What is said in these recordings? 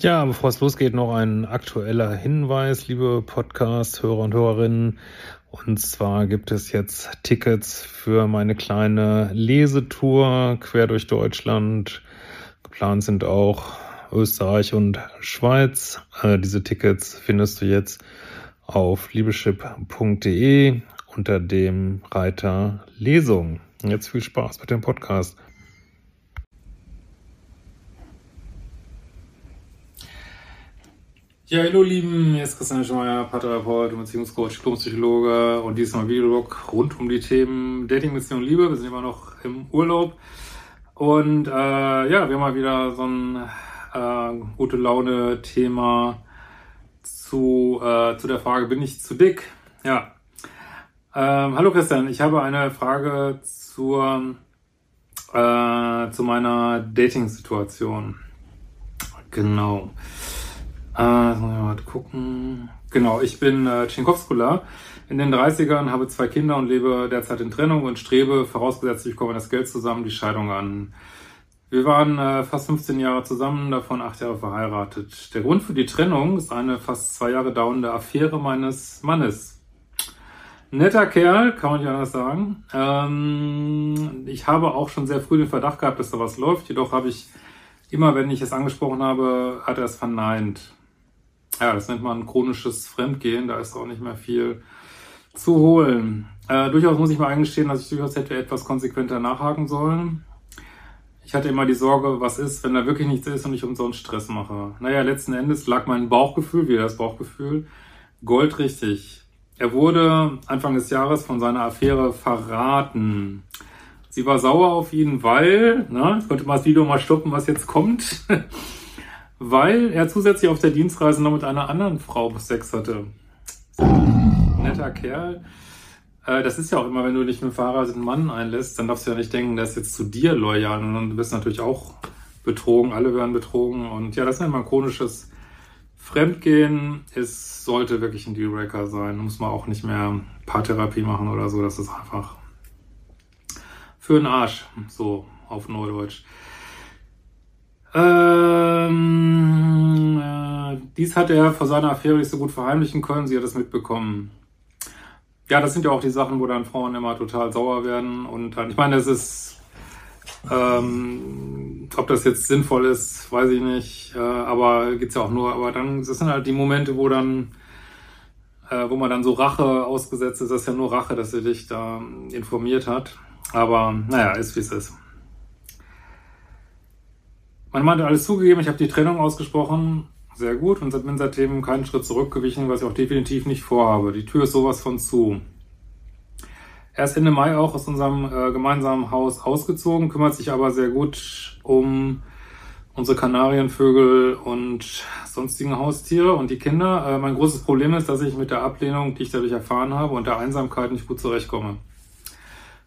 Ja, bevor es losgeht, noch ein aktueller Hinweis, liebe Podcast-Hörer und Hörerinnen. Und zwar gibt es jetzt Tickets für meine kleine Lesetour quer durch Deutschland. Geplant sind auch Österreich und Schweiz. Äh, diese Tickets findest du jetzt auf liebeschip.de unter dem Reiter Lesung. Jetzt viel Spaß mit dem Podcast. Ja, hallo Lieben, hier ist Christian Schmeier, Paartherapeut und Beziehungscoach, Diplompsychologe und diesmal Videoblog rund um die Themen Dating, Beziehung, Liebe. Wir sind immer noch im Urlaub und äh, ja, wir haben mal wieder so ein äh, gute Laune Thema zu, äh, zu der Frage, bin ich zu dick? Ja. Ähm, hallo Christian, ich habe eine Frage zur, äh, zu meiner Dating-Situation. Genau. Äh, mal gucken. Genau, ich bin äh, Tschinkowskula, in den 30ern, habe zwei Kinder und lebe derzeit in Trennung und strebe, vorausgesetzt ich komme das Geld zusammen, die Scheidung an. Wir waren äh, fast 15 Jahre zusammen, davon acht Jahre verheiratet. Der Grund für die Trennung ist eine fast zwei Jahre dauernde Affäre meines Mannes. Netter Kerl, kann man nicht anders sagen. Ähm, ich habe auch schon sehr früh den Verdacht gehabt, dass da was läuft, jedoch habe ich immer, wenn ich es angesprochen habe, hat er es verneint. Ja, das nennt man chronisches Fremdgehen, da ist auch nicht mehr viel zu holen. Äh, durchaus muss ich mal eingestehen, dass ich durchaus hätte etwas konsequenter nachhaken sollen. Ich hatte immer die Sorge, was ist, wenn da wirklich nichts ist und ich umsonst Stress mache. Naja, letzten Endes lag mein Bauchgefühl, wieder das Bauchgefühl, goldrichtig. Er wurde Anfang des Jahres von seiner Affäre verraten. Sie war sauer auf ihn, weil, na, ich konnte mal das Video mal stoppen, was jetzt kommt. weil er zusätzlich auf der Dienstreise noch mit einer anderen Frau Sex hatte. Netter Kerl. Äh, das ist ja auch immer, wenn du dich mit einem verheirateten Mann einlässt, dann darfst du ja nicht denken, der ist jetzt zu dir loyal. Und du bist natürlich auch betrogen, alle werden betrogen. Und ja, das ist immer ein chronisches Fremdgehen. Es sollte wirklich ein Dealbreaker sein. Muss man auch nicht mehr Paartherapie machen oder so. Das ist einfach für den Arsch. So auf Neudeutsch. Ähm, äh, dies hat er vor seiner Affäre nicht so gut verheimlichen können. Sie hat es mitbekommen. Ja, das sind ja auch die Sachen, wo dann Frauen immer total sauer werden. Und dann, ich meine, das ist, ähm, ob das jetzt sinnvoll ist, weiß ich nicht. Äh, aber geht's ja auch nur. Aber dann, das sind halt die Momente, wo dann, äh, wo man dann so Rache ausgesetzt ist. Das ist ja nur Rache, dass sie dich da informiert hat. Aber naja, ist wie es ist. Mein Mann hat alles zugegeben, ich habe die Trennung ausgesprochen, sehr gut und bin seitdem keinen Schritt zurückgewichen, was ich auch definitiv nicht vorhabe. Die Tür ist sowas von zu. Er ist Ende Mai auch aus unserem äh, gemeinsamen Haus ausgezogen, kümmert sich aber sehr gut um unsere Kanarienvögel und sonstigen Haustiere und die Kinder. Äh, mein großes Problem ist, dass ich mit der Ablehnung, die ich dadurch erfahren habe, und der Einsamkeit nicht gut zurechtkomme.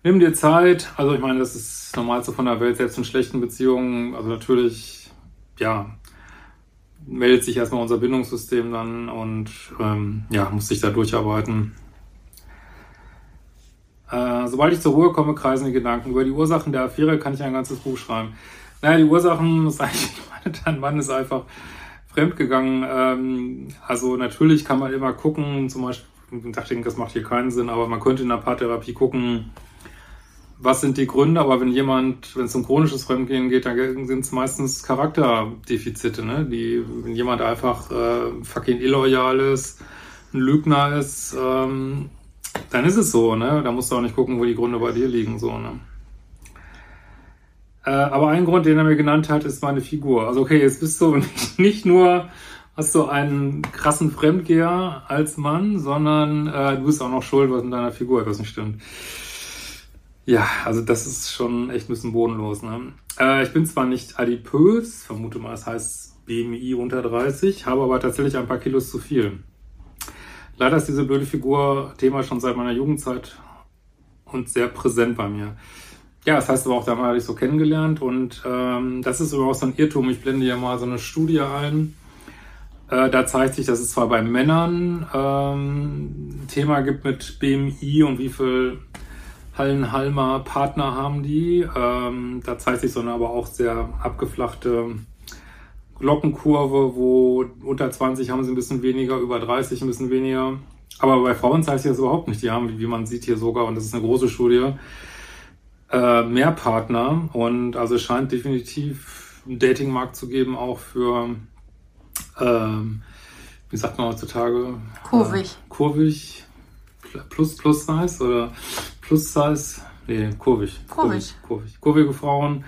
Nimm dir Zeit. Also ich meine, das ist das Normalste von der Welt, selbst in schlechten Beziehungen. Also natürlich, ja, meldet sich erstmal unser Bindungssystem dann und ähm, ja, muss sich da durcharbeiten. Äh, sobald ich zur Ruhe komme, kreisen die Gedanken. Über die Ursachen der Affäre kann ich ein ganzes Buch schreiben. Naja, die Ursachen ist eigentlich, ich meine, dein Mann ist einfach fremdgegangen. Ähm, also natürlich kann man immer gucken, zum Beispiel, ich dachte, das macht hier keinen Sinn, aber man könnte in der Paartherapie gucken, was sind die Gründe, aber wenn jemand, wenn es um chronisches Fremdgehen geht, dann sind es meistens Charakterdefizite, ne? Die, wenn jemand einfach äh, fucking illoyal ist, ein Lügner ist, ähm, dann ist es so, ne? Da musst du auch nicht gucken, wo die Gründe bei dir liegen, so, ne? Äh, aber ein Grund, den er mir genannt hat, ist meine Figur. Also okay, jetzt bist du nicht, nicht nur hast du einen krassen Fremdgeher als Mann, sondern äh, du bist auch noch schuld, was in deiner Figur etwas nicht stimmt. Ja, also das ist schon echt ein bisschen bodenlos. Ne? Äh, ich bin zwar nicht adipös, vermute mal, das heißt BMI unter 30, habe aber tatsächlich ein paar Kilos zu viel. Leider ist diese blöde Figur Thema schon seit meiner Jugendzeit und sehr präsent bei mir. Ja, das heißt aber auch, da habe ich so kennengelernt und ähm, das ist überhaupt so ein Irrtum. Ich blende ja mal so eine Studie ein. Äh, da zeigt sich, dass es zwar bei Männern ähm, Thema gibt mit BMI und wie viel Hallenhalmer Partner haben die. Ähm, da zeigt sich so eine aber auch sehr abgeflachte Glockenkurve, wo unter 20 haben sie ein bisschen weniger, über 30 ein bisschen weniger. Aber bei Frauen zeigt sich das überhaupt nicht. Die haben, wie man sieht hier sogar, und das ist eine große Studie, äh, mehr Partner. Und also es scheint definitiv einen Datingmarkt zu geben, auch für, ähm, wie sagt man heutzutage? Kurvig. Äh, kurvig, plus, plus Size oder plus Size? Nee, kurvig. Kurvig. Kurvig. Kurvige Frauen.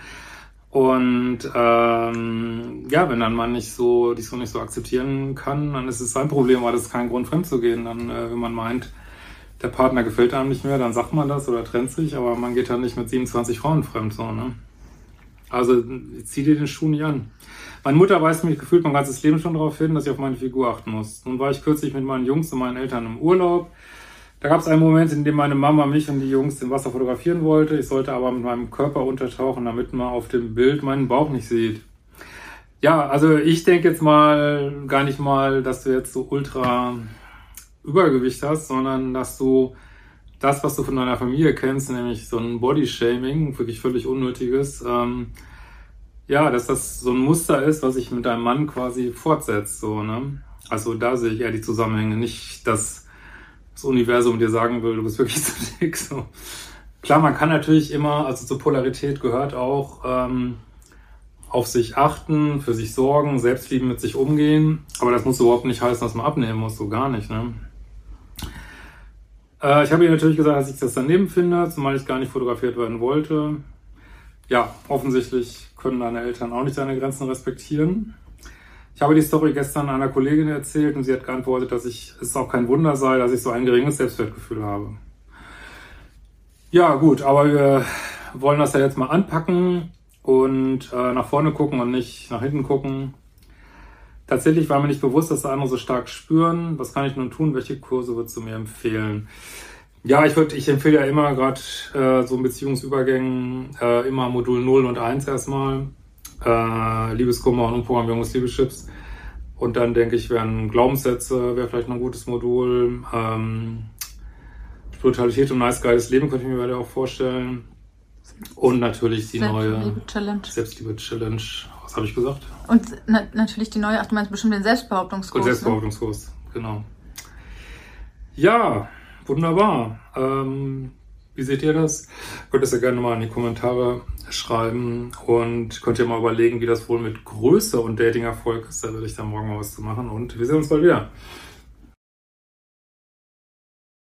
Und ähm, ja, wenn dann man nicht so, dich so nicht so akzeptieren kann, dann ist es sein Problem, aber das ist kein Grund, fremd zu gehen. Dann, äh, wenn man meint, der Partner gefällt einem nicht mehr, dann sagt man das oder trennt sich, aber man geht dann nicht mit 27 Frauen fremd, so, ne? Also zieh dir den Schuh nicht an. Meine Mutter weist mich gefühlt mein ganzes Leben schon darauf hin, dass ich auf meine Figur achten muss. Nun war ich kürzlich mit meinen Jungs und meinen Eltern im Urlaub. Da gab es einen Moment, in dem meine Mama mich und die Jungs im Wasser fotografieren wollte. Ich sollte aber mit meinem Körper untertauchen, damit man auf dem Bild meinen Bauch nicht sieht. Ja, also ich denke jetzt mal gar nicht mal, dass du jetzt so ultra Übergewicht hast, sondern dass du das, was du von deiner Familie kennst, nämlich so ein Bodyshaming, wirklich völlig unnötiges, ähm, ja, dass das so ein Muster ist, was sich mit deinem Mann quasi fortsetzt, so, ne? Also da sehe ich eher die Zusammenhänge, nicht, dass das Universum dir sagen will, du bist wirklich zu dick. So. Klar, man kann natürlich immer, also zur Polarität gehört auch ähm, auf sich achten, für sich sorgen, Selbstlieben mit sich umgehen. Aber das muss überhaupt nicht heißen, dass man abnehmen muss, so gar nicht. Ne? Äh, ich habe ihr natürlich gesagt, dass ich das daneben finde, zumal ich gar nicht fotografiert werden wollte. Ja, offensichtlich können deine Eltern auch nicht deine Grenzen respektieren. Ich habe die Story gestern einer Kollegin erzählt und sie hat geantwortet, dass ich, es auch kein Wunder sei, dass ich so ein geringes Selbstwertgefühl habe. Ja, gut, aber wir wollen das ja jetzt mal anpacken und äh, nach vorne gucken und nicht nach hinten gucken. Tatsächlich war mir nicht bewusst, dass andere so stark spüren. Was kann ich nun tun? Welche Kurse würdest du mir empfehlen? Ja, ich würde, ich empfehle ja immer gerade äh, so in Beziehungsübergängen äh, immer Modul 0 und 1 erstmal äh, Liebeskummer und Umprogrammierung des Liebeschips. Und dann denke ich, wären Glaubenssätze, wäre vielleicht noch ein gutes Modul. Ähm, Spiritualität und nice geiles Leben könnte ich mir weiter auch vorstellen. Und natürlich die neue Challenge. Selbstliebe-Challenge. Was habe ich gesagt? Und na natürlich die neue, ach du meinst bestimmt den Selbstbehauptungskurs. Und ne? Selbstbehauptungskurs, ne? genau. Ja, wunderbar. Ähm, wie seht ihr das? Könnt ihr ja gerne mal in die Kommentare schreiben und könnt ihr mal überlegen, wie das wohl mit Größe und Dating-Erfolg ist. Da werde ich dann morgen mal was zu machen und wir sehen uns bald wieder.